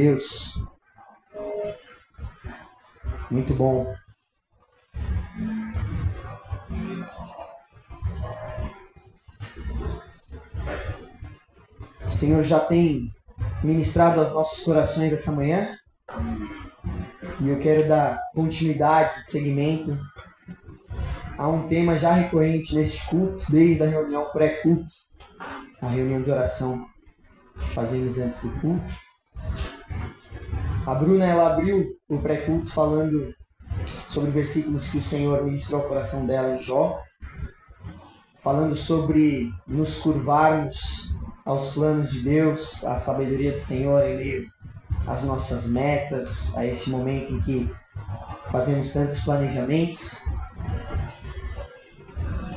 Deus. Muito bom. O Senhor já tem ministrado aos nossos corações essa manhã. E eu quero dar continuidade, segmento a um tema já recorrente nesses cultos, desde a reunião pré-culto, a reunião de oração que fazemos antes do culto. A Bruna ela abriu o pré-culto falando sobre versículos que o Senhor ministrou ao coração dela em Jó, falando sobre nos curvarmos aos planos de Deus, à sabedoria do Senhor em meio às nossas metas, a esse momento em que fazemos tantos planejamentos.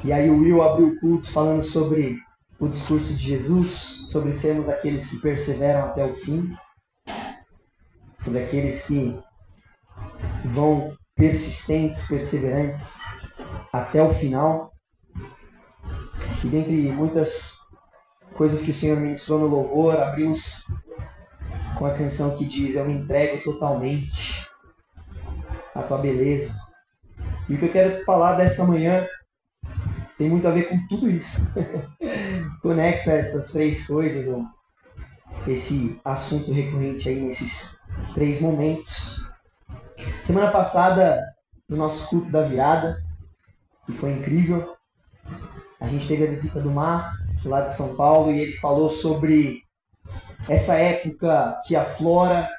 E aí o Will abriu o culto falando sobre o discurso de Jesus, sobre sermos aqueles que perseveram até o fim, sobre aqueles que vão persistentes, perseverantes até o final. E dentre muitas coisas que o Senhor ministrou no louvor, abrimos com a canção que diz: Eu me entrego totalmente à tua beleza. E o que eu quero falar dessa manhã tem muito a ver com tudo isso. Conecta essas três coisas, esse assunto recorrente aí nesses três momentos. Semana passada, no nosso culto da virada, que foi incrível, a gente teve a visita do Mar, lá de São Paulo, e ele falou sobre essa época que aflora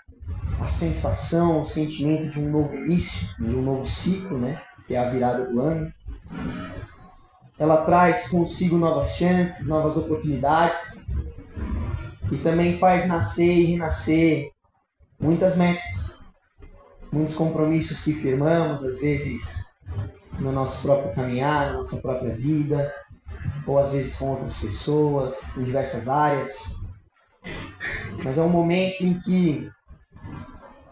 a sensação, o sentimento de um novo início, de um novo ciclo, né? Que é a virada do ano. Ela traz consigo novas chances, novas oportunidades e também faz nascer e renascer muitas metas, muitos compromissos que firmamos, às vezes no nosso próprio caminhar, na nossa própria vida, ou às vezes com outras pessoas, em diversas áreas. Mas é um momento em que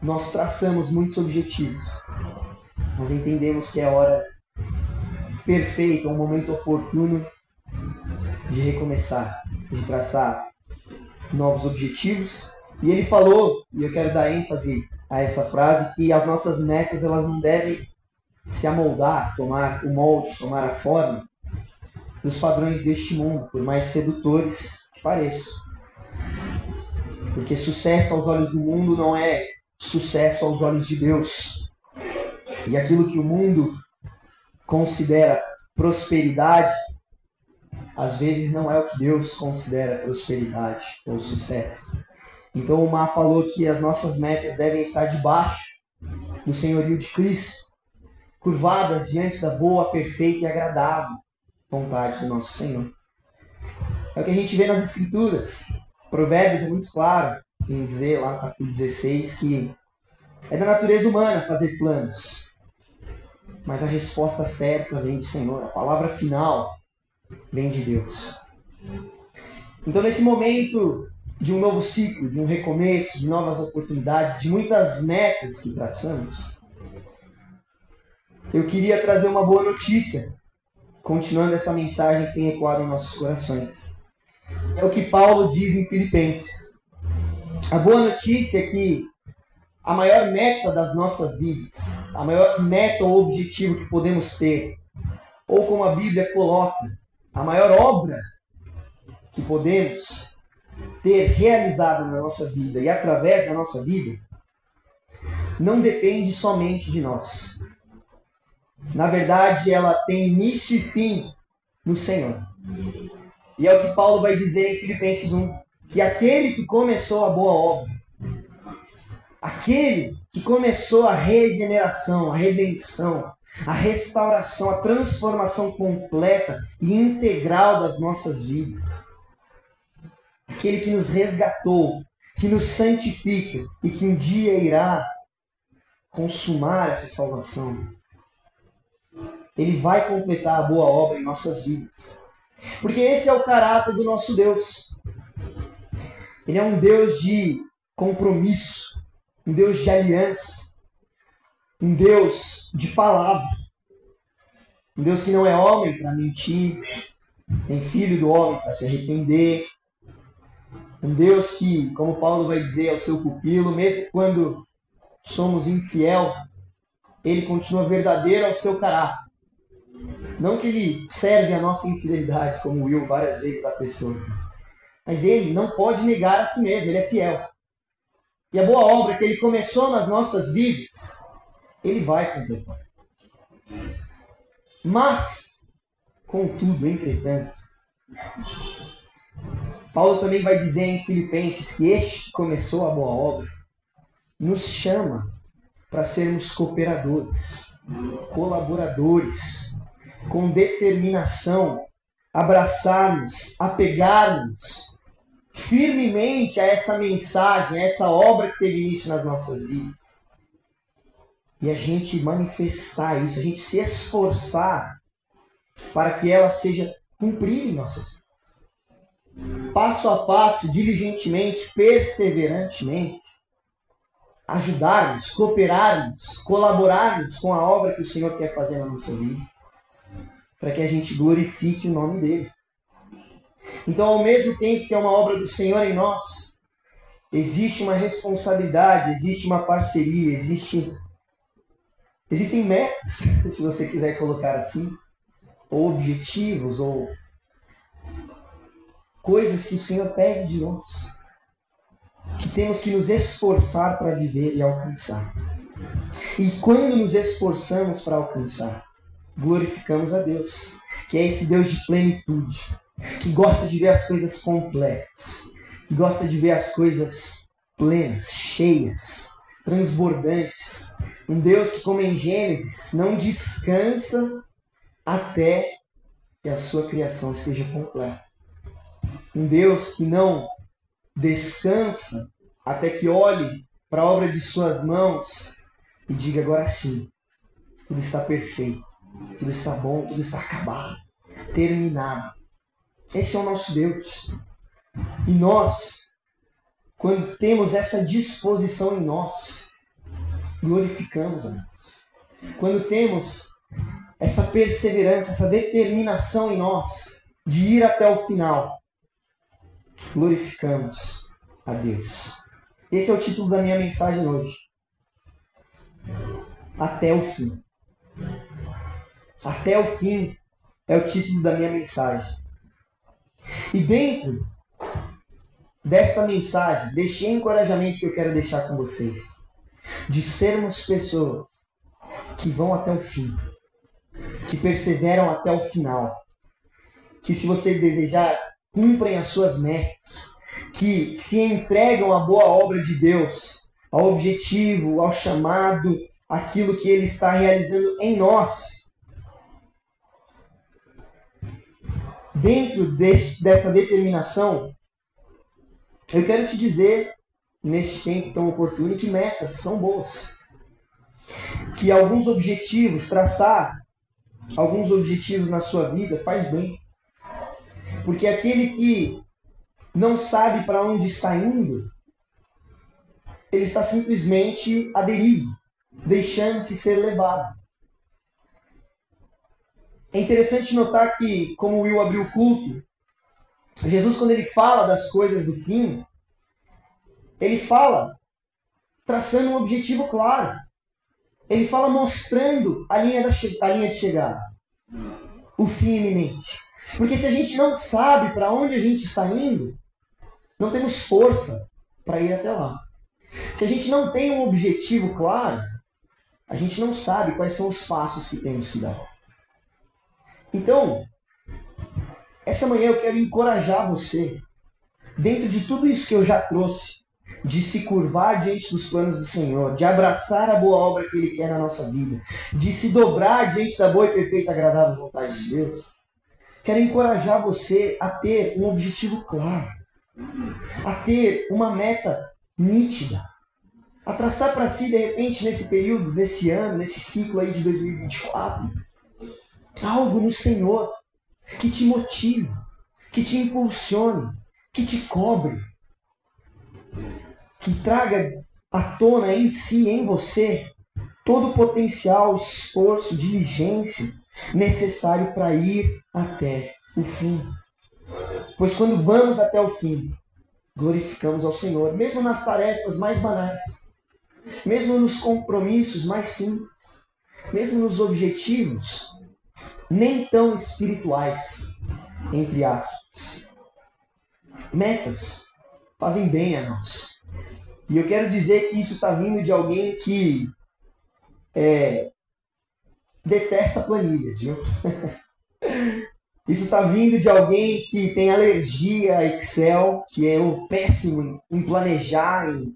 nós traçamos muitos objetivos. Nós entendemos que é hora perfeito, um momento oportuno de recomeçar, de traçar novos objetivos. E ele falou, e eu quero dar ênfase a essa frase, que as nossas metas elas não devem se amoldar, tomar o molde, tomar a forma dos padrões deste mundo, por mais sedutores que pareçam. Porque sucesso aos olhos do mundo não é sucesso aos olhos de Deus. E aquilo que o mundo considera prosperidade, às vezes não é o que Deus considera prosperidade ou sucesso. Então o Mar falou que as nossas metas devem estar debaixo do senhorio de Cristo, curvadas diante da boa, perfeita e agradável vontade do nosso Senhor. É o que a gente vê nas Escrituras. Provérbios é muito claro em dizer lá no capítulo 16 que é da natureza humana fazer planos, mas a resposta certa vem do Senhor, a palavra final vem de Deus. Então, nesse momento de um novo ciclo, de um recomeço, de novas oportunidades, de muitas metas que traçamos, eu queria trazer uma boa notícia, continuando essa mensagem que tem ecoado em nossos corações. É o que Paulo diz em Filipenses. A boa notícia é que a maior meta das nossas vidas, a maior meta ou objetivo que podemos ter, ou como a Bíblia coloca, a maior obra que podemos ter realizado na nossa vida e através da nossa vida, não depende somente de nós. Na verdade, ela tem início e fim no Senhor. E é o que Paulo vai dizer em Filipenses 1, que aquele que começou a boa obra Aquele que começou a regeneração, a redenção, a restauração, a transformação completa e integral das nossas vidas. Aquele que nos resgatou, que nos santifica e que um dia irá consumar essa salvação. Ele vai completar a boa obra em nossas vidas. Porque esse é o caráter do nosso Deus. Ele é um Deus de compromisso um Deus de aliança, um Deus de palavra. Um Deus que não é homem para mentir, nem filho do homem para se arrepender. Um Deus que, como Paulo vai dizer ao seu pupilo, mesmo quando somos infiel, ele continua verdadeiro ao seu caráter. Não que ele serve a nossa infidelidade, como Will várias vezes apressou, mas ele não pode negar a si mesmo, ele é fiel. E a boa obra que ele começou nas nossas vidas, ele vai completar. Mas, contudo, entretanto, Paulo também vai dizer em Filipenses que este que começou a boa obra nos chama para sermos cooperadores, colaboradores, com determinação, abraçarmos, apegarmos firmemente a essa mensagem, a essa obra que teve início nas nossas vidas. E a gente manifestar isso, a gente se esforçar para que ela seja cumprida em nossas vidas. Passo a passo, diligentemente, perseverantemente, ajudarmos, cooperarmos, colaborarmos com a obra que o Senhor quer fazer na nossa vida, para que a gente glorifique o nome dele. Então, ao mesmo tempo que é uma obra do Senhor em nós, existe uma responsabilidade, existe uma parceria, existe existem metas, se você quiser colocar assim, ou objetivos, ou coisas que o Senhor pede de nós, que temos que nos esforçar para viver e alcançar. E quando nos esforçamos para alcançar, glorificamos a Deus, que é esse Deus de plenitude, que gosta de ver as coisas completas, que gosta de ver as coisas plenas, cheias, transbordantes. Um Deus que, como em Gênesis, não descansa até que a sua criação esteja completa. Um Deus que não descansa até que olhe para a obra de suas mãos e diga agora sim, tudo está perfeito, tudo está bom, tudo está acabado, terminado. Esse é o nosso Deus. E nós, quando temos essa disposição em nós, glorificamos a Deus. Quando temos essa perseverança, essa determinação em nós de ir até o final, glorificamos a Deus. Esse é o título da minha mensagem hoje. Até o fim. Até o fim é o título da minha mensagem. E dentro desta mensagem, deste encorajamento que eu quero deixar com vocês, de sermos pessoas que vão até o fim, que perseveram até o final, que se você desejar, cumprem as suas metas, que se entregam à boa obra de Deus, ao objetivo, ao chamado, aquilo que Ele está realizando em nós dentro deste, dessa determinação, eu quero te dizer, neste tempo tão oportuno, que metas são boas. Que alguns objetivos, traçar alguns objetivos na sua vida faz bem. Porque aquele que não sabe para onde está indo, ele está simplesmente à deriva, deixando-se ser levado. É interessante notar que, como Will abriu o culto, Jesus, quando ele fala das coisas do fim, ele fala traçando um objetivo claro. Ele fala mostrando a linha, da, a linha de chegada, o fim iminente. Porque se a gente não sabe para onde a gente está indo, não temos força para ir até lá. Se a gente não tem um objetivo claro, a gente não sabe quais são os passos que temos que dar. Então, essa manhã eu quero encorajar você, dentro de tudo isso que eu já trouxe, de se curvar diante dos planos do Senhor, de abraçar a boa obra que Ele quer na nossa vida, de se dobrar diante da boa e perfeita agradável vontade de Deus. Quero encorajar você a ter um objetivo claro, a ter uma meta nítida, a traçar para si, de repente, nesse período, nesse ano, nesse ciclo aí de 2024, algo no Senhor que te motive, que te impulsione, que te cobre, que traga à tona em si, em você, todo o potencial, esforço, diligência necessário para ir até o fim. Pois quando vamos até o fim, glorificamos ao Senhor, mesmo nas tarefas mais banais, mesmo nos compromissos mais simples, mesmo nos objetivos nem tão espirituais, entre aspas. Metas fazem bem a nós. E eu quero dizer que isso está vindo de alguém que é, detesta planilhas, viu? Isso está vindo de alguém que tem alergia a Excel, que é o péssimo em planejar, em,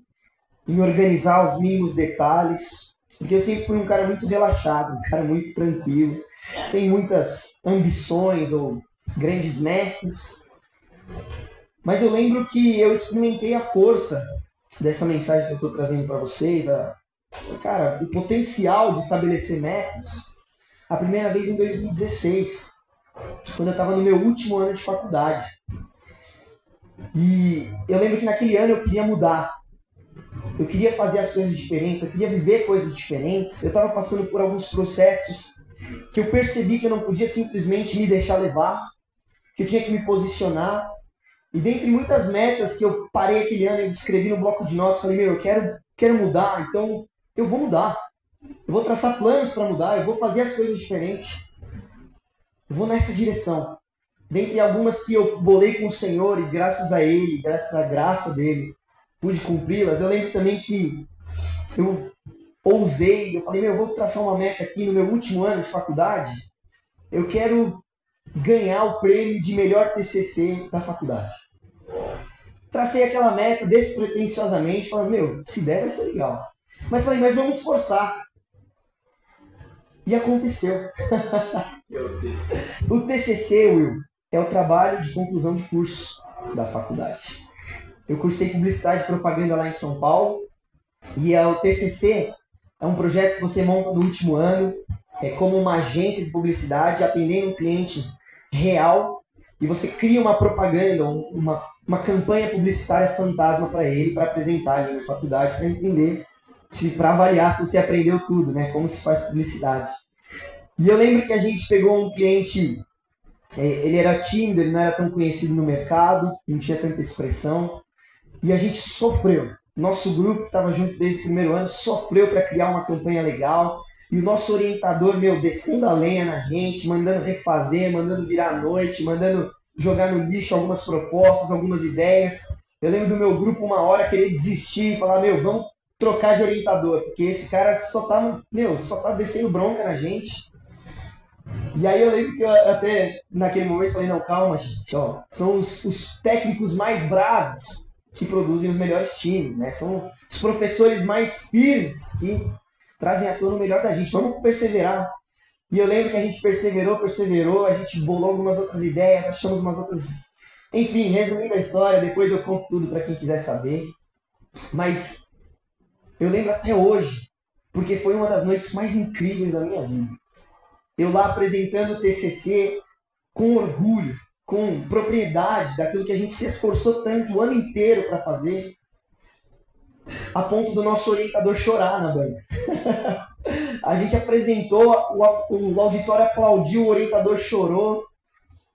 em organizar os mínimos detalhes. Porque eu sempre fui um cara muito relaxado, um cara muito tranquilo, sem muitas ambições ou grandes metas. Mas eu lembro que eu experimentei a força dessa mensagem que eu estou trazendo para vocês, a, cara, o potencial de estabelecer metas, a primeira vez em 2016, quando eu estava no meu último ano de faculdade. E eu lembro que naquele ano eu queria mudar. Eu queria fazer as coisas diferentes, eu queria viver coisas diferentes. Eu estava passando por alguns processos que eu percebi que eu não podia simplesmente me deixar levar, que eu tinha que me posicionar. E dentre muitas metas que eu parei aquele ano, eu escrevi no bloco de notas, falei, meu, eu quero, quero mudar, então eu vou mudar. Eu vou traçar planos para mudar, eu vou fazer as coisas diferentes. Eu vou nessa direção. Dentre algumas que eu bolei com o Senhor e graças a Ele, graças à graça dele, pude cumpri-las. Eu lembro também que eu ousei, eu falei, meu, eu vou traçar uma meta aqui no meu último ano de faculdade. Eu quero ganhar o prêmio de melhor TCC da faculdade. Tracei aquela meta despretensiosamente, falando, meu, se der vai ser legal. Mas falei, mas vamos esforçar. E aconteceu. o TCC, Will, é o trabalho de conclusão de curso da faculdade. Eu cursei publicidade e propaganda lá em São Paulo. E é o TCC é um projeto que você monta no último ano, é como uma agência de publicidade, atendendo um cliente real. E você cria uma propaganda, uma, uma campanha publicitária fantasma para ele, para apresentar ali na faculdade, para entender se para avaliar se você aprendeu tudo, né? Como se faz publicidade. E eu lembro que a gente pegou um cliente, é, ele era tímido, ele não era tão conhecido no mercado, não tinha tanta expressão, e a gente sofreu. Nosso grupo estava junto desde o primeiro ano sofreu para criar uma campanha legal. E o nosso orientador, meu, descendo a lenha na gente, mandando refazer, mandando virar a noite, mandando jogar no lixo algumas propostas, algumas ideias. Eu lembro do meu grupo uma hora querer desistir e falar, meu, vamos trocar de orientador, porque esse cara só tá, meu, só tá descendo bronca na gente. E aí eu lembro que eu até naquele momento falei, não, calma, gente, ó, são os, os técnicos mais bravos que produzem os melhores times, né? São os professores mais firmes que trazem à tona o melhor da gente. Vamos perseverar. E eu lembro que a gente perseverou, perseverou, a gente bolou algumas outras ideias, achamos umas outras. Enfim, resumindo a história, depois eu conto tudo para quem quiser saber. Mas eu lembro até hoje, porque foi uma das noites mais incríveis da minha vida. Eu lá apresentando o TCC com orgulho, com propriedade daquilo que a gente se esforçou tanto o ano inteiro para fazer, a ponto do nosso orientador chorar na banca. a gente apresentou, o, o auditório aplaudiu, o orientador chorou,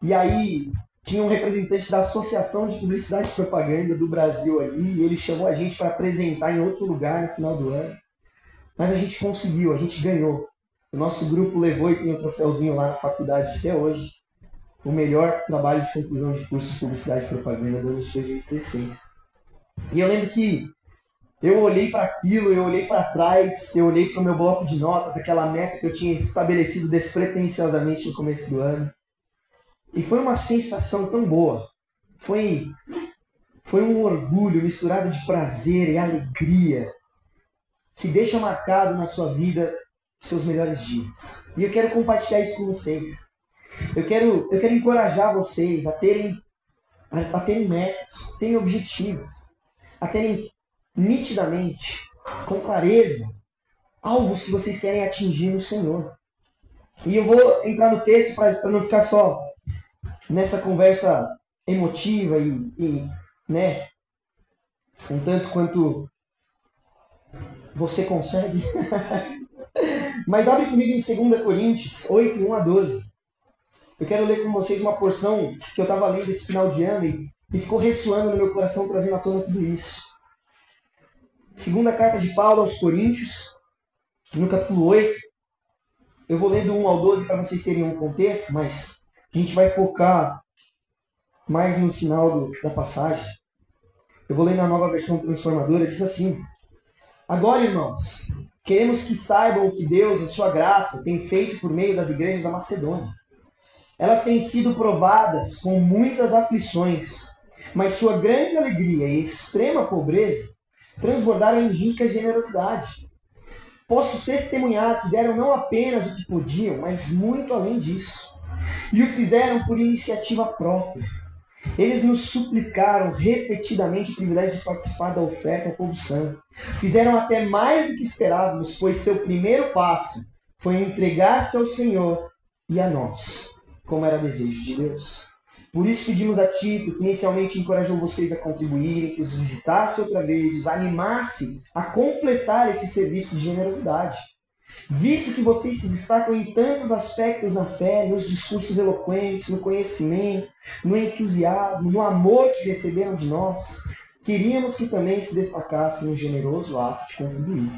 e aí tinha um representante da Associação de Publicidade e Propaganda do Brasil ali, e ele chamou a gente para apresentar em outro lugar no final do ano. Mas a gente conseguiu, a gente ganhou. O nosso grupo levou e tem um troféuzinho lá na faculdade até hoje. O melhor trabalho de conclusão de curso de Publicidade e Propaganda do ano de 2016. E eu lembro que eu olhei para aquilo, eu olhei para trás, eu olhei para o meu bloco de notas, aquela meta que eu tinha estabelecido despretensiosamente no começo do ano. E foi uma sensação tão boa. Foi, foi um orgulho misturado de prazer e alegria que deixa marcado na sua vida seus melhores dias. E eu quero compartilhar isso com vocês. Eu quero, eu quero encorajar vocês a terem, a, a terem metas, terem objetivos, a terem nitidamente, com clareza, alvos que vocês querem atingir no Senhor. E eu vou entrar no texto para não ficar só nessa conversa emotiva e, e né, um tanto quanto você consegue. Mas abre comigo em 2 Coríntios 8, 1 a 12. Eu quero ler com vocês uma porção que eu estava lendo esse final de ano e, e ficou ressoando no meu coração, trazendo à tona tudo isso. Segunda carta de Paulo aos Coríntios, no capítulo 8. Eu vou ler do 1 ao 12 para vocês terem um contexto, mas a gente vai focar mais no final do, da passagem. Eu vou ler na nova versão transformadora, diz assim: Agora, irmãos, queremos que saibam o que Deus, em sua graça, tem feito por meio das igrejas da Macedônia. Elas têm sido provadas com muitas aflições, mas sua grande alegria e extrema pobreza transbordaram em rica generosidade. Posso testemunhar que deram não apenas o que podiam, mas muito além disso. E o fizeram por iniciativa própria. Eles nos suplicaram repetidamente o privilégio de participar da oferta ao povo santo. Fizeram até mais do que esperávamos, pois seu primeiro passo foi entregar-se ao Senhor e a nós como era desejo de Deus. Por isso pedimos a Tito, que inicialmente encorajou vocês a contribuírem, que os visitasse outra vez, os animasse a completar esse serviço de generosidade. Visto que vocês se destacam em tantos aspectos na fé, nos discursos eloquentes, no conhecimento, no entusiasmo, no amor que receberam de nós, queríamos que também se destacassem no generoso ato de contribuir.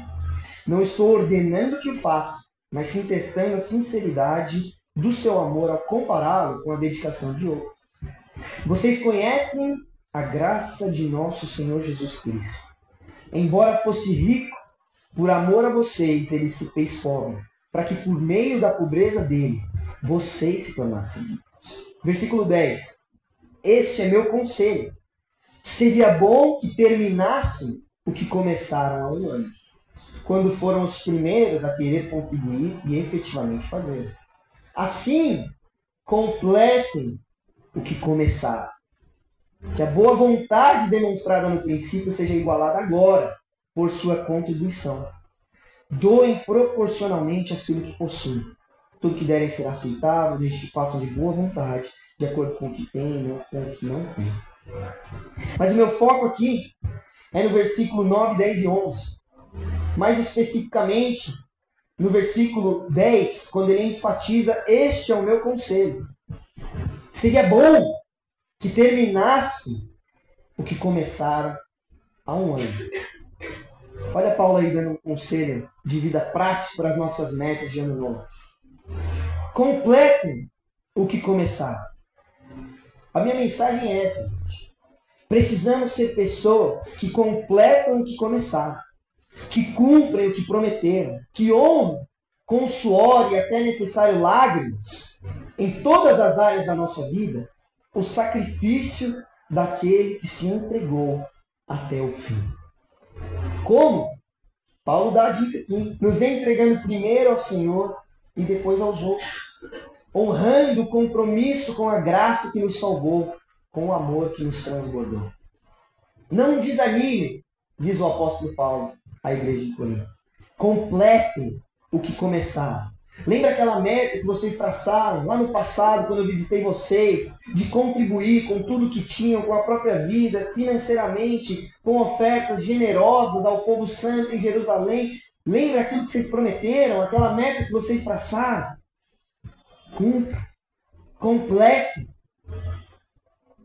Não estou ordenando que o faça, mas sim testando a sinceridade do seu amor ao compará-lo com a dedicação de outro. Vocês conhecem a graça de nosso Senhor Jesus Cristo. Embora fosse rico, por amor a vocês ele se fez pobre, para que por meio da pobreza dele vocês se tornassem ricos. Versículo 10. Este é meu conselho. Seria bom que terminassem o que começaram há um ano, quando foram os primeiros a querer contribuir e efetivamente fazer. Assim, completem o que começaram. Que a boa vontade demonstrada no princípio seja igualada agora por sua contribuição. Doem proporcionalmente aquilo que possuem. Tudo que derem será aceitável, desde que façam de boa vontade, de acordo com o que têm, não com o que não têm. Mas o meu foco aqui é no versículo 9, 10 e 11. Mais especificamente, no versículo 10, quando ele enfatiza: Este é o meu conselho. Seria bom que terminasse o que começaram há um ano. Olha Paulo aí dando um conselho de vida prática para as nossas metas de ano novo. Completem o que começaram. A minha mensagem é essa. Precisamos ser pessoas que completam o que começaram que cumprem o que prometeram, que honram com suor e até necessário lágrimas, em todas as áreas da nossa vida, o sacrifício daquele que se entregou até o fim. Como? Paulo dá a dica aqui, nos entregando primeiro ao Senhor e depois aos outros, honrando o compromisso com a graça que nos salvou, com o amor que nos transbordou. Não desanime, diz o apóstolo Paulo, a igreja de Corinto. Completem o que começaram. Lembra aquela meta que vocês traçaram lá no passado, quando eu visitei vocês, de contribuir com tudo que tinham, com a própria vida, financeiramente, com ofertas generosas ao povo santo em Jerusalém? Lembra aquilo que vocês prometeram, aquela meta que vocês traçaram? Cumpra. Complete.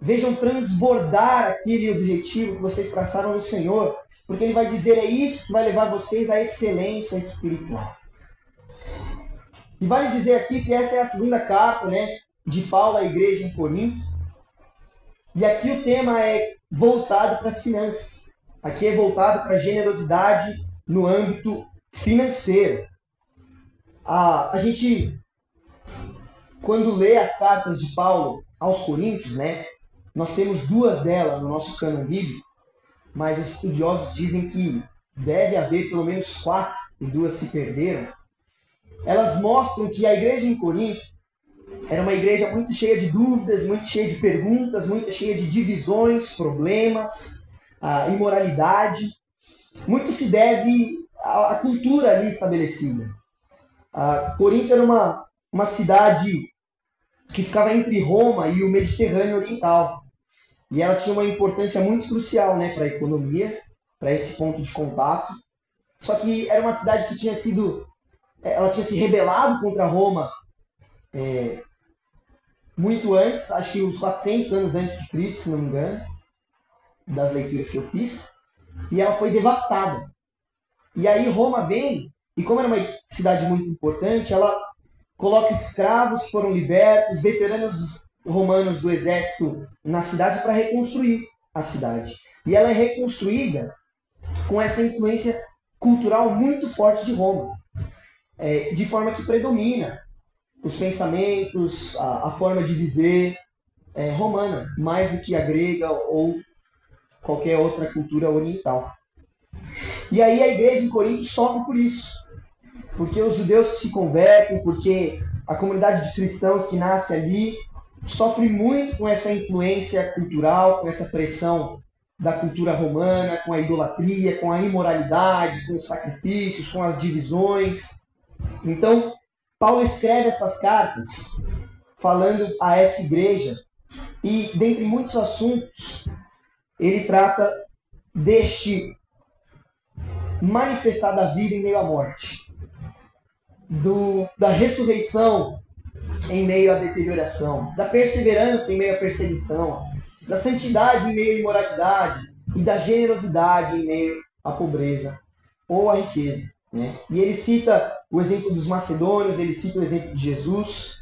Vejam transbordar aquele objetivo que vocês traçaram no Senhor. Porque ele vai dizer: é isso que vai levar vocês à excelência espiritual. E vale dizer aqui que essa é a segunda carta né, de Paulo à igreja em Corinto. E aqui o tema é voltado para as finanças. Aqui é voltado para a generosidade no âmbito financeiro. A, a gente, quando lê as cartas de Paulo aos Coríntios, né, nós temos duas delas no nosso cânon bíblico mas os estudiosos dizem que deve haver pelo menos quatro e duas se perderam. Elas mostram que a igreja em Corinto era uma igreja muito cheia de dúvidas, muito cheia de perguntas, muito cheia de divisões, problemas, imoralidade. Muito se deve à cultura ali estabelecida. A Corinto era uma, uma cidade que ficava entre Roma e o Mediterrâneo Oriental. E ela tinha uma importância muito crucial né, para a economia, para esse ponto de contato. Só que era uma cidade que tinha sido ela tinha se rebelado contra Roma é, muito antes, acho que uns 400 anos antes de Cristo, se não me engano, das leituras que eu fiz, e ela foi devastada. E aí Roma vem, e como era uma cidade muito importante, ela coloca escravos que foram libertos, veteranos romanos do exército na cidade para reconstruir a cidade. E ela é reconstruída com essa influência cultural muito forte de Roma, é, de forma que predomina os pensamentos, a, a forma de viver é, romana, mais do que a grega ou qualquer outra cultura oriental. E aí a igreja em Corinto sofre por isso, porque os judeus que se convertem, porque a comunidade de cristãos que nasce ali sofre muito com essa influência cultural, com essa pressão da cultura romana, com a idolatria, com a imoralidade, com os sacrifícios, com as divisões. Então, Paulo escreve essas cartas falando a essa igreja e, dentre muitos assuntos, ele trata deste manifestar da vida em meio à morte, do, da ressurreição em meio à deterioração, da perseverança em meio à perseguição, da santidade em meio à imoralidade e da generosidade em meio à pobreza ou à riqueza. Né? E ele cita o exemplo dos macedônios, ele cita o exemplo de Jesus,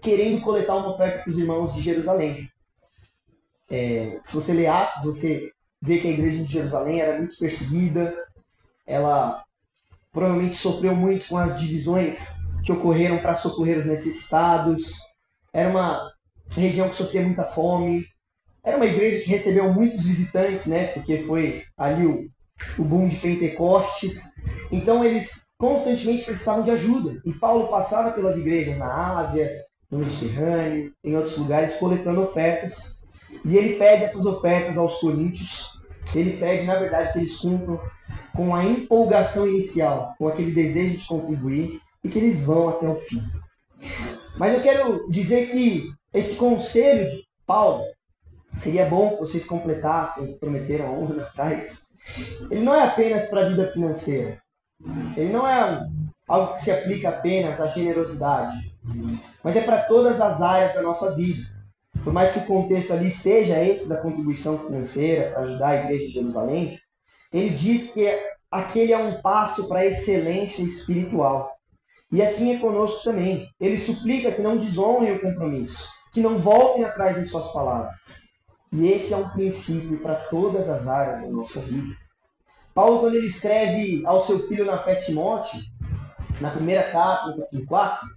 querendo coletar uma oferta para os irmãos de Jerusalém. É, se você lê Atos, você vê que a igreja de Jerusalém era muito perseguida, ela provavelmente sofreu muito com as divisões que ocorreram para socorrer os necessitados, era uma região que sofria muita fome, era uma igreja que recebeu muitos visitantes, né? Porque foi ali o, o boom de Pentecostes. Então eles constantemente precisavam de ajuda. E Paulo passava pelas igrejas na Ásia, no Mediterrâneo, em outros lugares, coletando ofertas. E ele pede essas ofertas aos coríntios. Ele pede, na verdade, que eles cumpram com a empolgação inicial, com aquele desejo de contribuir e que eles vão até o fim. Mas eu quero dizer que esse conselho de Paulo seria bom que vocês completassem, prometeram há um ano atrás. Ele não é apenas para a vida financeira. Ele não é algo que se aplica apenas à generosidade, mas é para todas as áreas da nossa vida. Por mais que o contexto ali seja esse da contribuição financeira para ajudar a igreja de Jerusalém, ele diz que aquele é um passo para a excelência espiritual. E assim é conosco também. Ele suplica que não desonrem o compromisso, que não voltem atrás em suas palavras. E esse é um princípio para todas as áreas da nossa vida. Paulo, quando ele escreve ao seu filho na fé Timóteo, na primeira carta, no capítulo 4,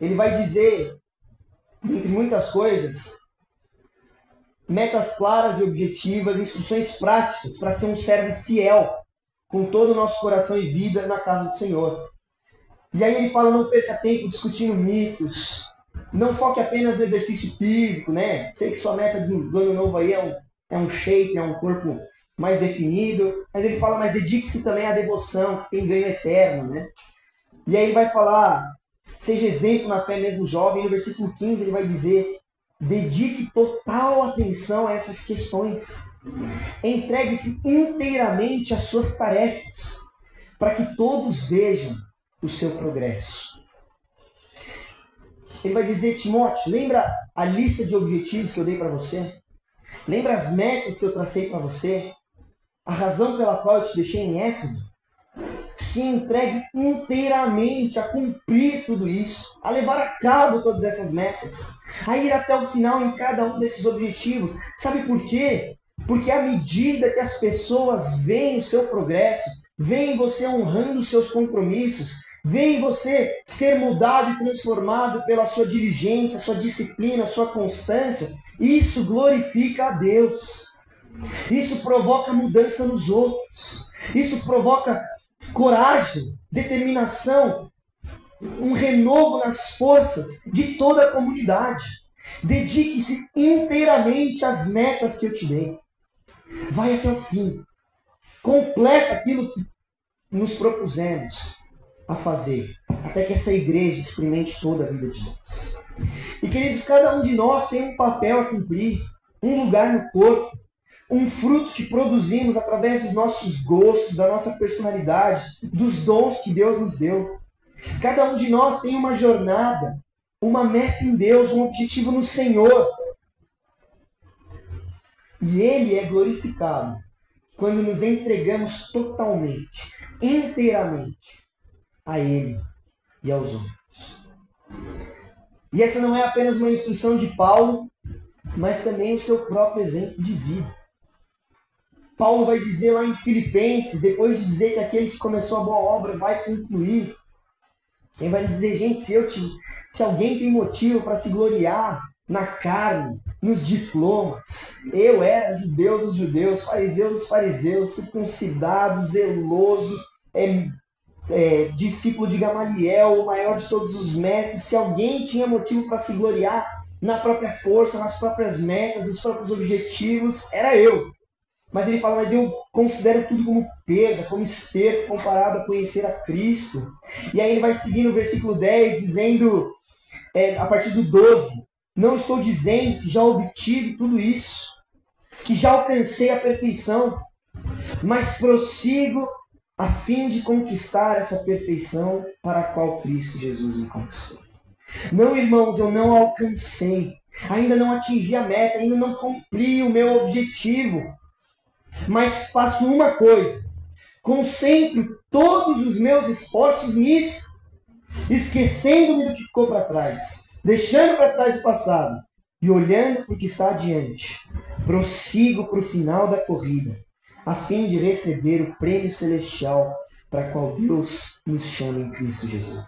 ele vai dizer, entre muitas coisas, metas claras e objetivas, instruções práticas para ser um servo fiel, com todo o nosso coração e vida na casa do Senhor. E aí ele fala: não perca tempo discutindo mitos. Não foque apenas no exercício físico, né? Sei que sua meta do, do ano novo aí é um, é um shape, é um corpo mais definido. Mas ele fala: mas dedique-se também à devoção, que tem ganho eterno, né? E aí ele vai falar: seja exemplo na fé mesmo jovem. No versículo 15 ele vai dizer: dedique total atenção a essas questões. Entregue-se inteiramente às suas tarefas, para que todos vejam o seu progresso. Ele vai dizer, Timóteo, lembra a lista de objetivos que eu dei para você? Lembra as metas que eu tracei para você? A razão pela qual eu te deixei em Éfeso? Se entregue inteiramente a cumprir tudo isso, a levar a cabo todas essas metas, a ir até o final em cada um desses objetivos. Sabe por quê? Porque à medida que as pessoas veem o seu progresso, veem você honrando os seus compromissos, veem você ser mudado e transformado pela sua diligência, sua disciplina, sua constância, isso glorifica a Deus. Isso provoca mudança nos outros. Isso provoca coragem, determinação, um renovo nas forças de toda a comunidade. Dedique-se inteiramente às metas que eu te dei. Vai até o fim. Completa aquilo que nos propusemos a fazer, até que essa igreja experimente toda a vida de Deus. E queridos, cada um de nós tem um papel a cumprir, um lugar no corpo. um fruto que produzimos através dos nossos gostos, da nossa personalidade, dos dons que Deus nos deu. Cada um de nós tem uma jornada, uma meta em Deus, um objetivo no Senhor. E Ele é glorificado quando nos entregamos totalmente, inteiramente a Ele e aos outros. E essa não é apenas uma instrução de Paulo, mas também o seu próprio exemplo de vida. Paulo vai dizer lá em Filipenses, depois de dizer que aquele que começou a boa obra vai concluir, ele vai dizer, gente, se, eu te, se alguém tem motivo para se gloriar na carne, nos diplomas, eu era judeu dos judeus, fariseu dos fariseus, circuncidado, zeloso, é, é, discípulo de Gamaliel, o maior de todos os mestres, se alguém tinha motivo para se gloriar na própria força, nas próprias metas, nos próprios objetivos, era eu. Mas ele fala, mas eu considero tudo como perda, como esterco comparado a conhecer a Cristo. E aí ele vai seguir no versículo 10, dizendo, é, a partir do 12, não estou dizendo que já obtive tudo isso, que já alcancei a perfeição, mas prossigo a fim de conquistar essa perfeição para a qual Cristo Jesus me conquistou. Não, irmãos, eu não alcancei, ainda não atingi a meta, ainda não cumpri o meu objetivo, mas faço uma coisa: concentro todos os meus esforços nisso, esquecendo-me do que ficou para trás, deixando para trás o passado e olhando para o que está adiante. Prossigo para o final da corrida a fim de receber o prêmio celestial para qual Deus nos chama em Cristo Jesus.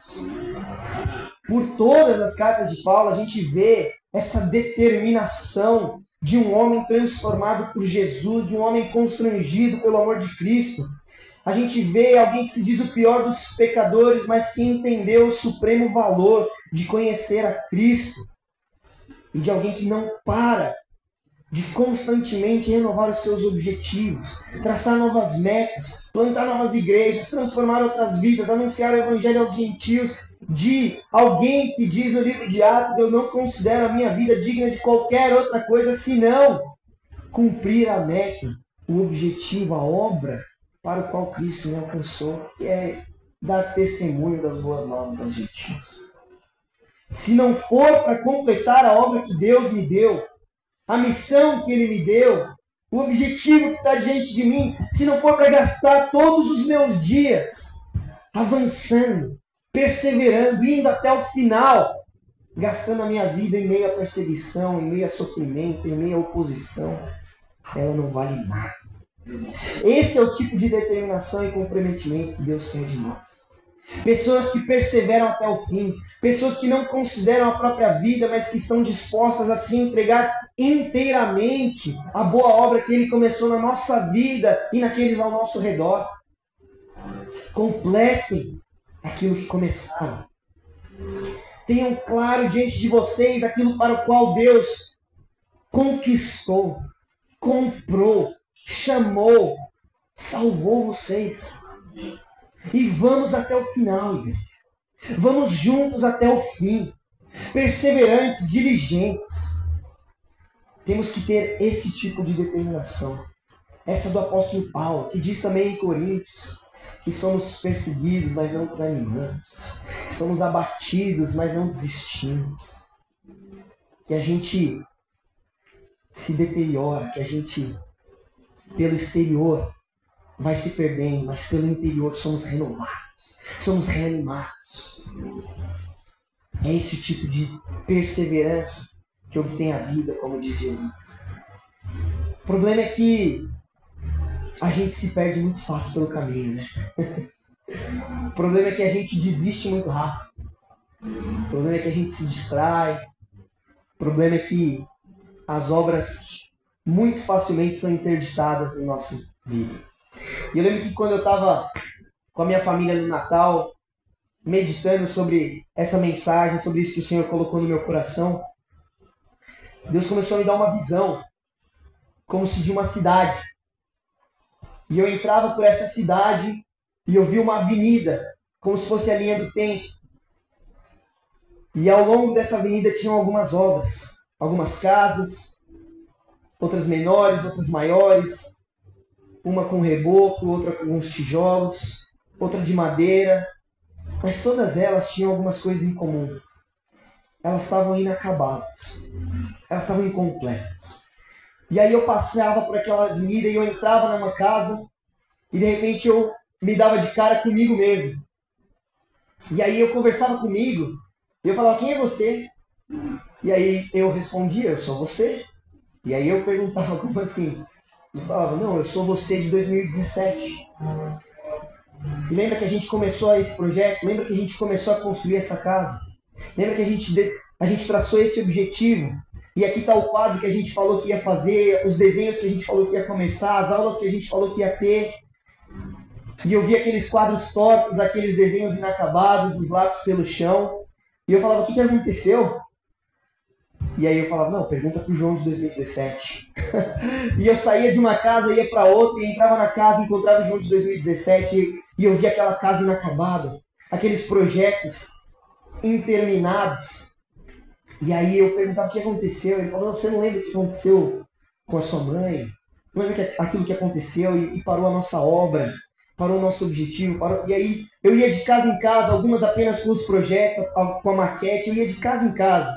Por todas as cartas de Paulo, a gente vê essa determinação de um homem transformado por Jesus, de um homem constrangido pelo amor de Cristo. A gente vê alguém que se diz o pior dos pecadores, mas que entendeu o supremo valor de conhecer a Cristo. E de alguém que não para de constantemente renovar os seus objetivos, traçar novas metas, plantar novas igrejas, transformar outras vidas, anunciar o evangelho aos gentios, de alguém que diz no livro de Atos: Eu não considero a minha vida digna de qualquer outra coisa senão cumprir a meta, o objetivo, a obra para o qual Cristo me alcançou, que é dar testemunho das boas novas aos gentios. Se não for para completar a obra que Deus me deu, a missão que Ele me deu, o objetivo que está diante de mim, se não for para gastar todos os meus dias avançando, perseverando, indo até o final, gastando a minha vida em meio à perseguição, em meio a sofrimento, em meio à oposição, ela não vale nada. Esse é o tipo de determinação e comprometimento que Deus quer de nós pessoas que perseveram até o fim, pessoas que não consideram a própria vida, mas que estão dispostas a se entregar inteiramente à boa obra que Ele começou na nossa vida e naqueles ao nosso redor. Completem aquilo que começaram. Tenham claro diante de vocês aquilo para o qual Deus conquistou, comprou, chamou, salvou vocês. E vamos até o final, igreja. Vamos juntos até o fim. Perseverantes, diligentes. Temos que ter esse tipo de determinação. Essa do apóstolo Paulo, que diz também em Coríntios que somos perseguidos, mas não desanimamos. Somos abatidos, mas não desistimos. Que a gente se deteriora, que a gente, pelo exterior, vai se perdendo, mas pelo interior somos renovados, somos reanimados. É esse tipo de perseverança que obtém a vida, como diz Jesus. O problema é que a gente se perde muito fácil pelo caminho, né? o problema é que a gente desiste muito rápido. O problema é que a gente se distrai. O problema é que as obras muito facilmente são interditadas em nossa vida. E eu lembro que quando eu estava com a minha família no Natal, meditando sobre essa mensagem, sobre isso que o Senhor colocou no meu coração, Deus começou a me dar uma visão, como se de uma cidade. E eu entrava por essa cidade e eu vi uma avenida, como se fosse a linha do tempo. E ao longo dessa avenida tinham algumas obras, algumas casas, outras menores, outras maiores, uma com reboco, outra com uns tijolos, outra de madeira, mas todas elas tinham algumas coisas em comum. Elas estavam inacabadas, elas estavam incompletas. E aí eu passava por aquela avenida e eu entrava numa casa e de repente eu me dava de cara comigo mesmo. E aí eu conversava comigo e eu falava: Quem é você? E aí eu respondia: Eu sou você. E aí eu perguntava: Como assim? E falava: Não, eu sou você de 2017. E lembra que a gente começou esse projeto? Lembra que a gente começou a construir essa casa? Lembra que a gente, a gente traçou esse objetivo? E aqui está o quadro que a gente falou que ia fazer, os desenhos que a gente falou que ia começar, as aulas que a gente falou que ia ter. E eu vi aqueles quadros tortos, aqueles desenhos inacabados, os lápis pelo chão. E eu falava, o que, que aconteceu? E aí eu falava, não, pergunta pro João de 2017. e eu saía de uma casa, ia para outra, e entrava na casa, encontrava o João de 2017, e eu via aquela casa inacabada, aqueles projetos interminados. E aí eu perguntava o que aconteceu. Ele falou, você não lembra o que aconteceu com a sua mãe? Não lembra aquilo que aconteceu e, e parou a nossa obra? parou o nosso objetivo. Parou... E aí eu ia de casa em casa, algumas apenas com os projetos, com a maquete, eu ia de casa em casa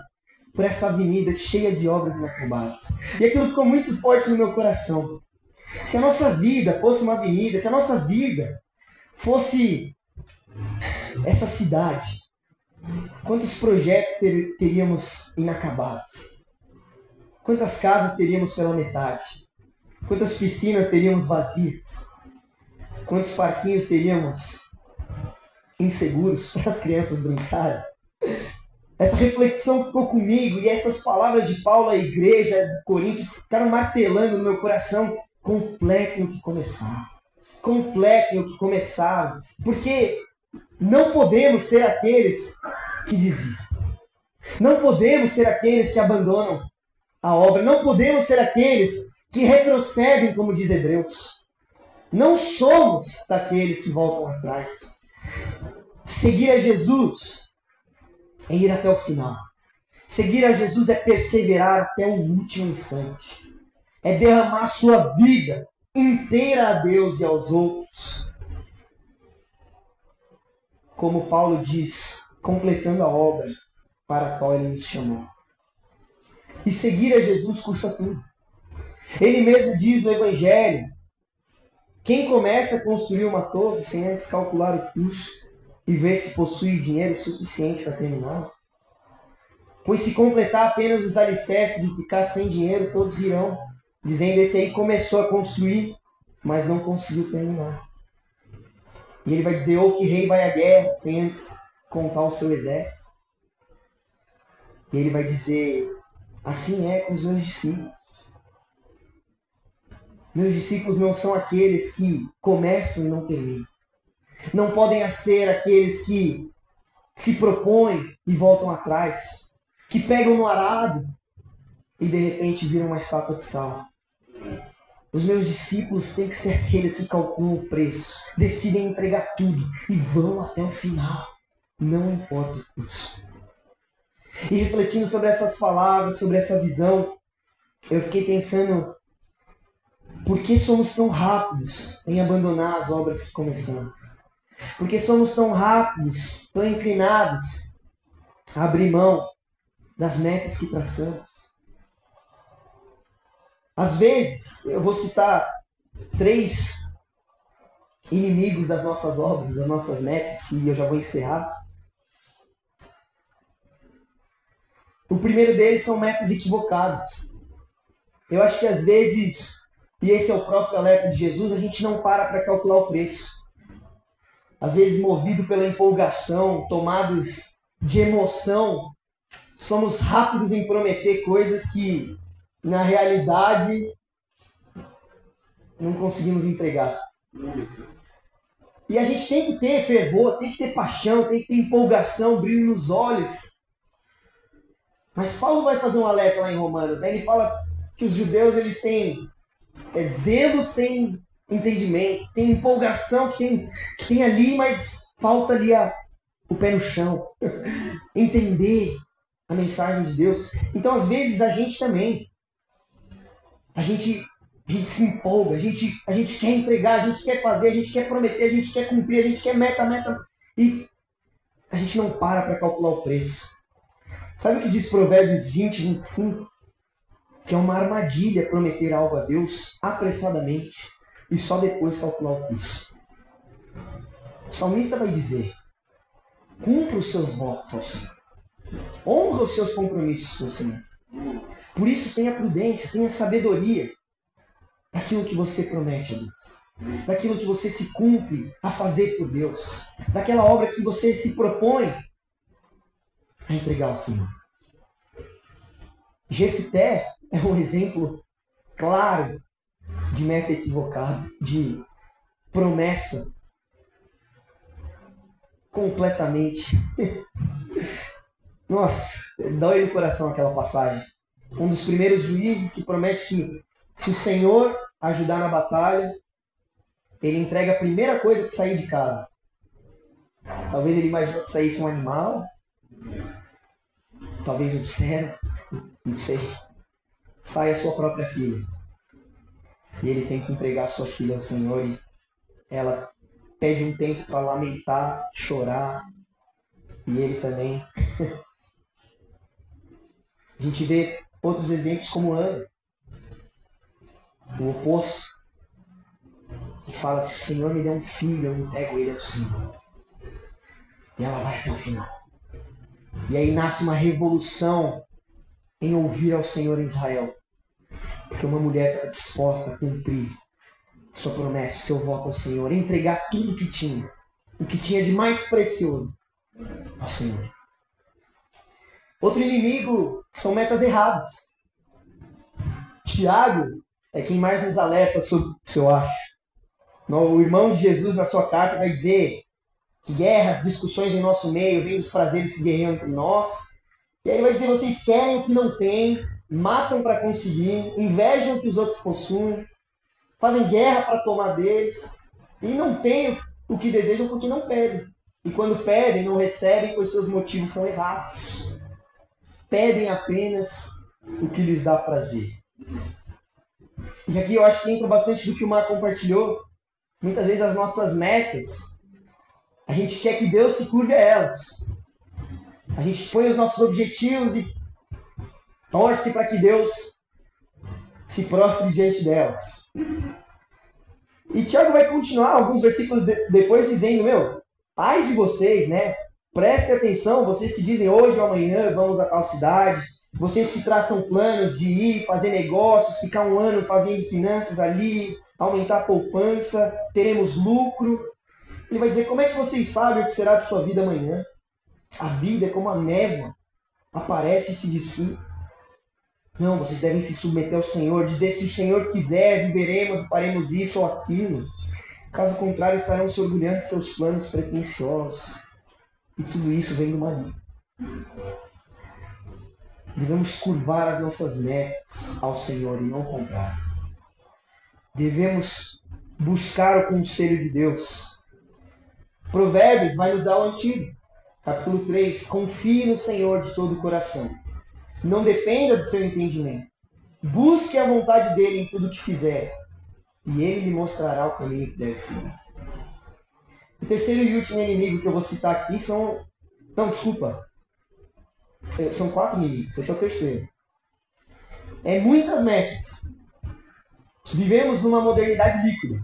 por essa avenida cheia de obras inacabadas. E aquilo ficou muito forte no meu coração. Se a nossa vida fosse uma avenida, se a nossa vida fosse essa cidade, quantos projetos ter, teríamos inacabados? Quantas casas teríamos pela metade? Quantas piscinas teríamos vazias? Quantos parquinhos teríamos inseguros para as crianças brincarem? Essa reflexão ficou comigo e essas palavras de Paulo à igreja de Corinto ficaram martelando no meu coração. Completem o que começaram. Completem o que começaram. Porque não podemos ser aqueles que desistem. Não podemos ser aqueles que abandonam a obra. Não podemos ser aqueles que retrocedem, como diz Hebreus. Não somos daqueles que voltam atrás. Seguir a Jesus é ir até o final. Seguir a Jesus é perseverar até o último instante. É derramar sua vida inteira a Deus e aos outros. Como Paulo diz, completando a obra para a qual ele nos chamou. E seguir a Jesus custa tudo. Ele mesmo diz no Evangelho quem começa a construir uma torre sem antes calcular o custo e ver se possui dinheiro suficiente para terminar? Pois se completar apenas os alicerces e ficar sem dinheiro, todos irão, dizendo: esse aí começou a construir, mas não conseguiu terminar. E ele vai dizer: ou que rei vai à guerra sem antes contar o seu exército. E ele vai dizer: assim é com os meus discípulos. Meus discípulos não são aqueles que começam e não terminam. Não podem ser aqueles que se propõem e voltam atrás, que pegam no arado e de repente viram uma estátua de sal. Os meus discípulos têm que ser aqueles que calculam o preço, decidem entregar tudo e vão até o final, não importa o custo. E refletindo sobre essas palavras, sobre essa visão, eu fiquei pensando por que somos tão rápidos em abandonar as obras que começamos? Por que somos tão rápidos, tão inclinados a abrir mão das metas que traçamos? Às vezes, eu vou citar três inimigos das nossas obras, das nossas metas, e eu já vou encerrar. O primeiro deles são metas equivocadas. Eu acho que às vezes e esse é o próprio alerta de Jesus, a gente não para para calcular o preço. Às vezes, movido pela empolgação, tomados de emoção, somos rápidos em prometer coisas que, na realidade, não conseguimos entregar. E a gente tem que ter fervor, tem que ter paixão, tem que ter empolgação, brilho nos olhos. Mas Paulo vai fazer um alerta lá em Romanos. Né? Ele fala que os judeus eles têm é zelo sem entendimento, tem empolgação que tem, que tem ali, mas falta ali a, o pé no chão. Entender a mensagem de Deus. Então, às vezes, a gente também a gente, a gente se empolga, a gente, a gente quer entregar, a gente quer fazer, a gente quer prometer, a gente quer cumprir, a gente quer meta, meta. E a gente não para para calcular o preço. Sabe o que diz Provérbios 20, 25? Que é uma armadilha prometer algo a Deus apressadamente e só depois calcular o custo. O salmista vai dizer: cumpra os seus votos ao Senhor. Honra os seus compromissos com o Senhor. Por isso, tenha prudência, tenha sabedoria daquilo que você promete a Deus, daquilo que você se cumpre a fazer por Deus, daquela obra que você se propõe a entregar ao Senhor. Jefté é um exemplo claro de meta equivocada, de promessa completamente. Nossa, dói no coração aquela passagem. Um dos primeiros juízes que promete que se o Senhor ajudar na batalha, ele entrega a primeira coisa que sair de casa. Talvez ele imaginou que saísse um animal, talvez um servo, não sei. Sai a sua própria filha. E ele tem que entregar sua filha ao Senhor e ela pede um tempo para lamentar, chorar. E ele também. a gente vê outros exemplos como Ana. O oposto. Que fala: se o Senhor me der um filho, eu entrego ele ao Senhor. E ela vai até o final. E aí nasce uma revolução em ouvir ao Senhor em Israel. Porque uma mulher está disposta a cumprir sua promessa, seu voto ao Senhor, entregar tudo o que tinha, o que tinha de mais precioso ao Senhor. Outro inimigo são metas erradas. Tiago é quem mais nos alerta sobre isso, eu acho. O irmão de Jesus, na sua carta, vai dizer que guerras, discussões em nosso meio vêm dos prazeres que guerreiam entre nós. E aí ele vai dizer: vocês querem o que não têm, matam para conseguir, invejam o que os outros possuem, fazem guerra para tomar deles e não têm o que desejam porque não pedem. E quando pedem, não recebem, pois seus motivos são errados. Pedem apenas o que lhes dá prazer. E aqui eu acho que entra bastante do que o Mar compartilhou. Muitas vezes as nossas metas, a gente quer que Deus se curve a elas. A gente põe os nossos objetivos e torce para que Deus se prostre diante delas. E Tiago vai continuar alguns versículos de, depois dizendo, meu, ai de vocês, né? Prestem atenção, vocês que dizem hoje ou amanhã vamos a tal cidade, vocês que traçam planos de ir, fazer negócios, ficar um ano fazendo finanças ali, aumentar a poupança, teremos lucro. Ele vai dizer, como é que vocês sabem o que será de sua vida amanhã? A vida é como a névoa, aparece e se dissipa. Não, vocês devem se submeter ao Senhor, dizer se o Senhor quiser, viveremos, faremos isso ou aquilo. Caso contrário, estarão se orgulhando de seus planos pretensiosos. E tudo isso vem do maligno. Devemos curvar as nossas metas ao Senhor e não contrário. Devemos buscar o conselho de Deus. Provérbios vai nos dar o antigo. Capítulo 3. Confie no Senhor de todo o coração não dependa do seu entendimento. Busque a vontade dele em tudo que fizer, e ele lhe mostrará o caminho que deve seguir. O terceiro e último inimigo que eu vou citar aqui são. Não, desculpa. São quatro inimigos, esse é o terceiro. É muitas metas. Vivemos numa modernidade líquida,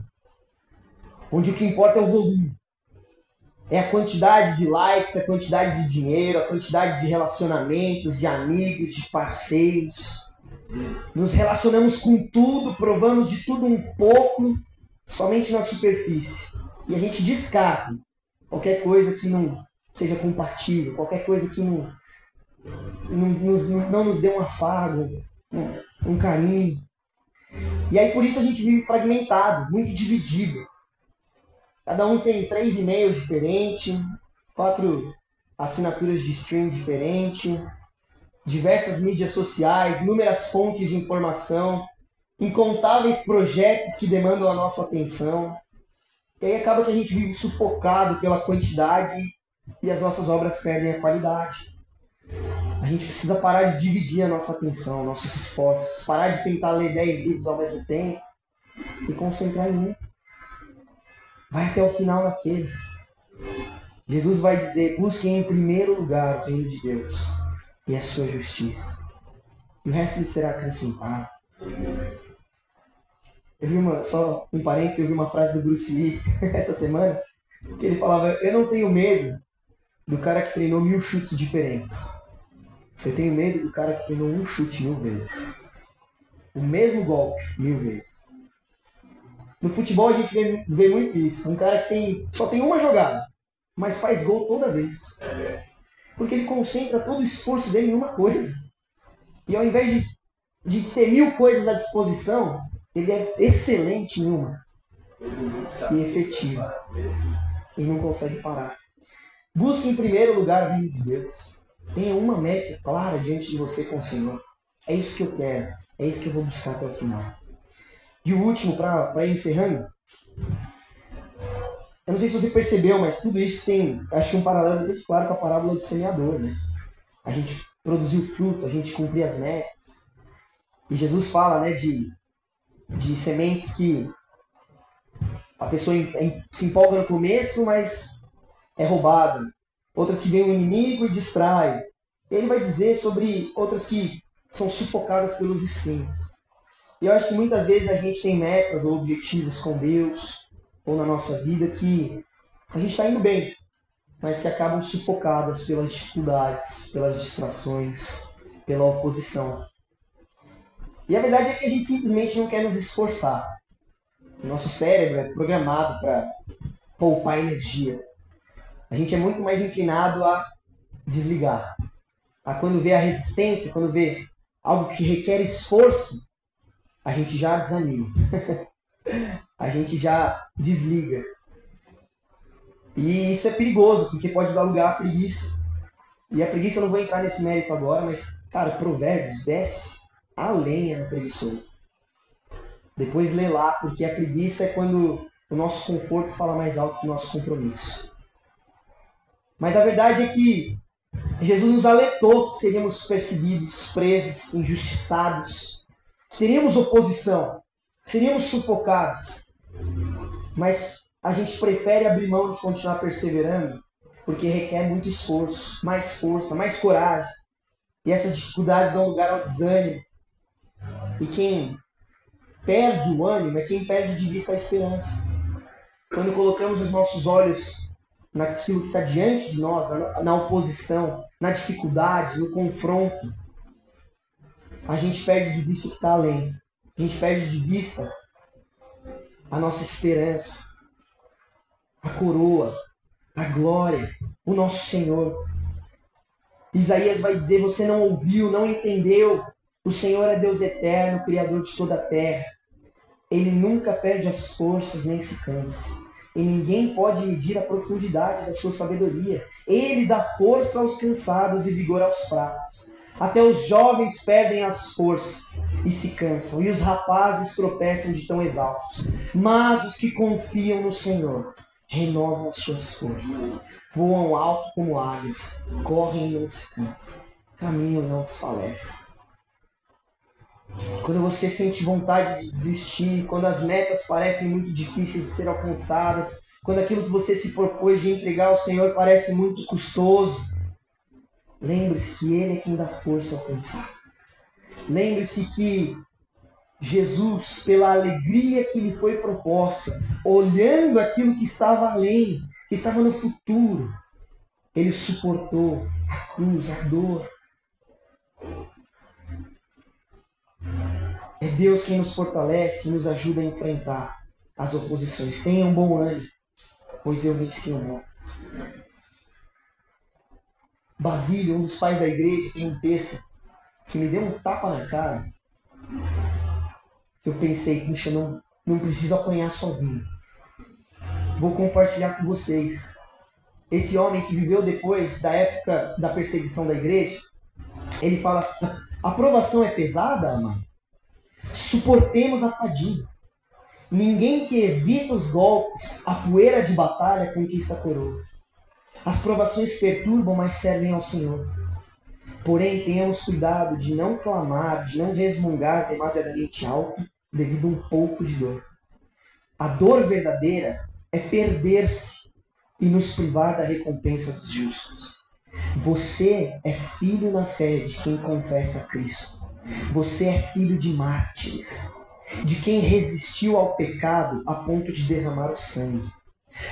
onde o que importa é o volume. É a quantidade de likes, a quantidade de dinheiro, a quantidade de relacionamentos, de amigos, de parceiros. Nos relacionamos com tudo, provamos de tudo um pouco, somente na superfície. E a gente descarta qualquer coisa que não seja compatível, qualquer coisa que não, não, nos, não nos dê um afago, um, um carinho. E aí por isso a gente vive fragmentado, muito dividido. Cada um tem três e-mails diferentes, quatro assinaturas de stream diferentes, diversas mídias sociais, inúmeras fontes de informação, incontáveis projetos que demandam a nossa atenção. E aí acaba que a gente vive sufocado pela quantidade e as nossas obras perdem a qualidade. A gente precisa parar de dividir a nossa atenção, nossos esforços, parar de tentar ler 10 livros ao mesmo tempo e concentrar em um. Vai até o final naquele. Jesus vai dizer: busquem em primeiro lugar o reino de Deus e a sua justiça. E o resto será acrescentado. Eu vi uma, só um parênteses, eu vi uma frase do Bruce Lee essa semana, que ele falava: Eu não tenho medo do cara que treinou mil chutes diferentes. Eu tenho medo do cara que treinou um chute mil vezes. O mesmo golpe mil vezes. No futebol a gente vê, vê muito isso. Um cara que tem, só tem uma jogada, mas faz gol toda vez. Porque ele concentra todo o esforço dele em uma coisa. E ao invés de, de ter mil coisas à disposição, ele é excelente em uma. E efetivo. E não consegue parar. Busque em primeiro lugar a vida de Deus. Tenha uma meta clara diante de você com o Senhor. É isso que eu quero. É isso que eu vou buscar até o final. E o último, para ir encerrando. Eu não sei se você percebeu, mas tudo isso tem, acho que um paralelo muito claro com a parábola do semeador, né? A gente produziu fruto, a gente cumprir as metas. E Jesus fala, né, de, de sementes que a pessoa se empolga no começo, mas é roubada. Outras que vem o inimigo e distrai. Ele vai dizer sobre outras que são sufocadas pelos espinhos. E eu acho que muitas vezes a gente tem metas ou objetivos com Deus ou na nossa vida que a gente está indo bem, mas que acabam sufocadas pelas dificuldades, pelas distrações, pela oposição. E a verdade é que a gente simplesmente não quer nos esforçar. O nosso cérebro é programado para poupar energia. A gente é muito mais inclinado a desligar. A quando vê a resistência, quando vê algo que requer esforço, a gente já desanima. a gente já desliga. E isso é perigoso, porque pode dar lugar à preguiça. E a preguiça, eu não vou entrar nesse mérito agora, mas, cara, Provérbios desce a lenha no preguiçoso. Depois lê lá, porque a preguiça é quando o nosso conforto fala mais alto que o nosso compromisso. Mas a verdade é que Jesus nos alertou que seríamos perseguidos, presos, injustiçados, Teríamos oposição, seríamos sufocados, mas a gente prefere abrir mão de continuar perseverando porque requer muito esforço, mais força, mais coragem. E essas dificuldades dão lugar ao desânimo. E quem perde o ânimo é quem perde de vista a esperança. Quando colocamos os nossos olhos naquilo que está diante de nós, na, na oposição, na dificuldade, no confronto, a gente perde de vista o que está além. A gente perde de vista a nossa esperança, a coroa, a glória, o nosso Senhor. Isaías vai dizer: Você não ouviu, não entendeu. O Senhor é Deus eterno, Criador de toda a terra. Ele nunca perde as forças nem se cansa. E ninguém pode medir a profundidade da sua sabedoria. Ele dá força aos cansados e vigor aos fracos. Até os jovens perdem as forças e se cansam, e os rapazes tropeçam de tão exaustos. Mas os que confiam no Senhor renovam as suas forças, voam alto como águias, correm e não se cansam, caminham e não desfalecem. Quando você sente vontade de desistir, quando as metas parecem muito difíceis de ser alcançadas, quando aquilo que você se propôs de entregar ao Senhor parece muito custoso, Lembre-se que Ele é quem dá força ao cansado. Lembre-se que Jesus, pela alegria que lhe foi proposta, olhando aquilo que estava além, que estava no futuro, ele suportou a cruz, a dor. É Deus quem nos fortalece e nos ajuda a enfrentar as oposições. Tenha um bom ano, pois eu venci o mundo. Basílio, um dos pais da igreja, tem um texto que me deu um tapa na cara. Que eu pensei, puxa, não, não preciso apanhar sozinho. Vou compartilhar com vocês. Esse homem que viveu depois da época da perseguição da igreja, ele fala: a provação é pesada, amado. Suportemos a fadiga. Ninguém que evita os golpes, a poeira de batalha, conquista a coroa. As provações perturbam, mas servem ao Senhor. Porém, tenhamos cuidado de não clamar, de não resmungar demasiadamente alto devido a um pouco de dor. A dor verdadeira é perder-se e nos privar da recompensa dos justos. Você é filho na fé de quem confessa Cristo. Você é filho de mártires, de quem resistiu ao pecado a ponto de derramar o sangue.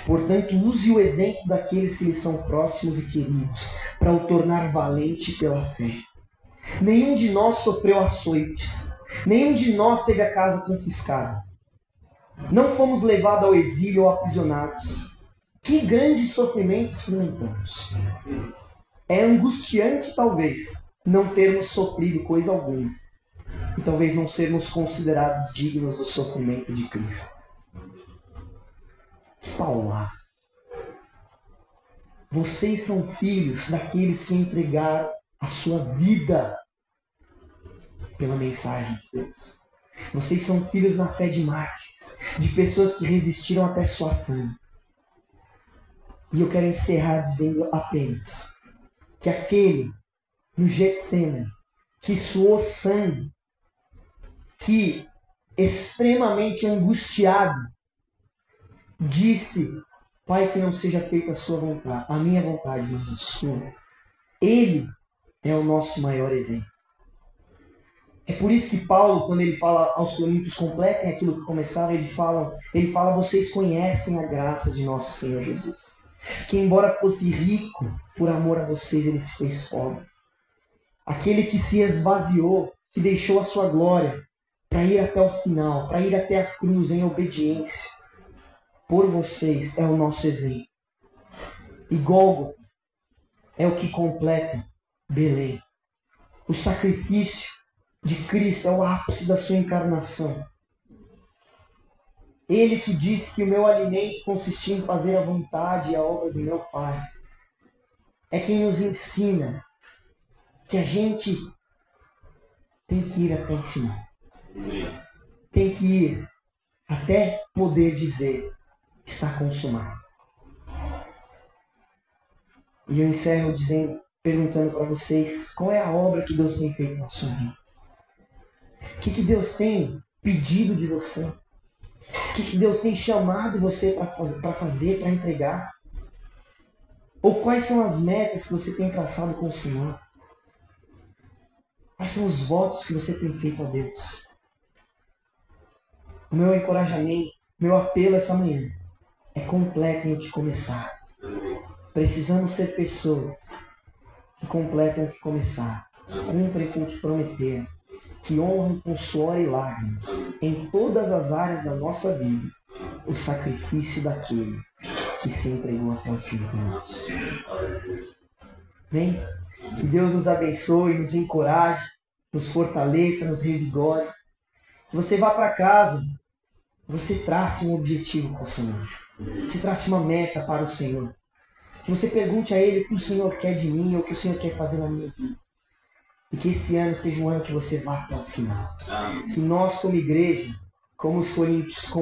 Portanto, use o exemplo daqueles que lhe são próximos e queridos para o tornar valente pela fé. Nenhum de nós sofreu açoites, nenhum de nós teve a casa confiscada. Não fomos levados ao exílio ou aprisionados. Que grandes sofrimentos experimentamos. É angustiante, talvez, não termos sofrido coisa alguma. E talvez não sermos considerados dignos do sofrimento de Cristo. Paula, vocês são filhos daqueles que entregaram a sua vida pela mensagem de Deus. Vocês são filhos na fé de mártires, de pessoas que resistiram até sua sangue. E eu quero encerrar dizendo apenas que aquele no Getsemane que suou sangue, que extremamente angustiado, disse: Pai, que não seja feita a sua vontade, a minha vontade, mas a sua. Ele é o nosso maior exemplo. É por isso que Paulo, quando ele fala aos Coríntios, completem aquilo que começaram, ele fala, ele fala, vocês conhecem a graça de nosso Senhor Jesus. Que embora fosse rico, por amor a vocês, ele se fez pobre. Aquele que se esvaziou, que deixou a sua glória para ir até o final, para ir até a cruz em obediência. Por vocês é o nosso exemplo. E Golgo é o que completa Belém. O sacrifício de Cristo é o ápice da sua encarnação. Ele que disse que o meu alimento consistia em fazer a vontade e a obra do meu Pai. É quem nos ensina que a gente tem que ir até o final. Tem que ir até poder dizer está consumado. E eu encerro dizendo, perguntando para vocês, qual é a obra que Deus tem feito na sua vida? O que, que Deus tem pedido de você? O que, que Deus tem chamado você para fazer, para entregar? Ou quais são as metas que você tem traçado com o Senhor? Quais são os votos que você tem feito a Deus? O meu encorajamento, meu apelo essa manhã é completem o que começar. Precisamos ser pessoas que completam o que começar, cumprem com o que prometeram, que honram com suor e lágrimas, em todas as áreas da nossa vida, o sacrifício daquele que se entregou até o fim nós. Vem, que Deus nos abençoe, nos encoraje, nos fortaleça, nos revigore. Que você vá para casa, você trace um objetivo com o Senhor. Você trace uma meta para o Senhor. Que você pergunte a Ele o que o Senhor quer de mim ou o que o Senhor quer fazer na minha vida. E que esse ano seja um ano que você vá até o final. Que nós, como igreja, como os coríntios,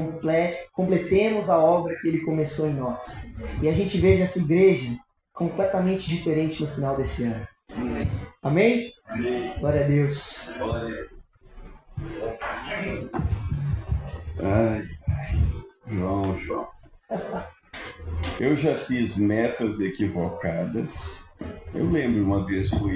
completemos a obra que Ele começou em nós. E a gente veja essa igreja completamente diferente no final desse ano. Amém? Amém. Glória a Deus. Glória. Ai, João, João. Eu já fiz metas equivocadas. Eu lembro uma vez fui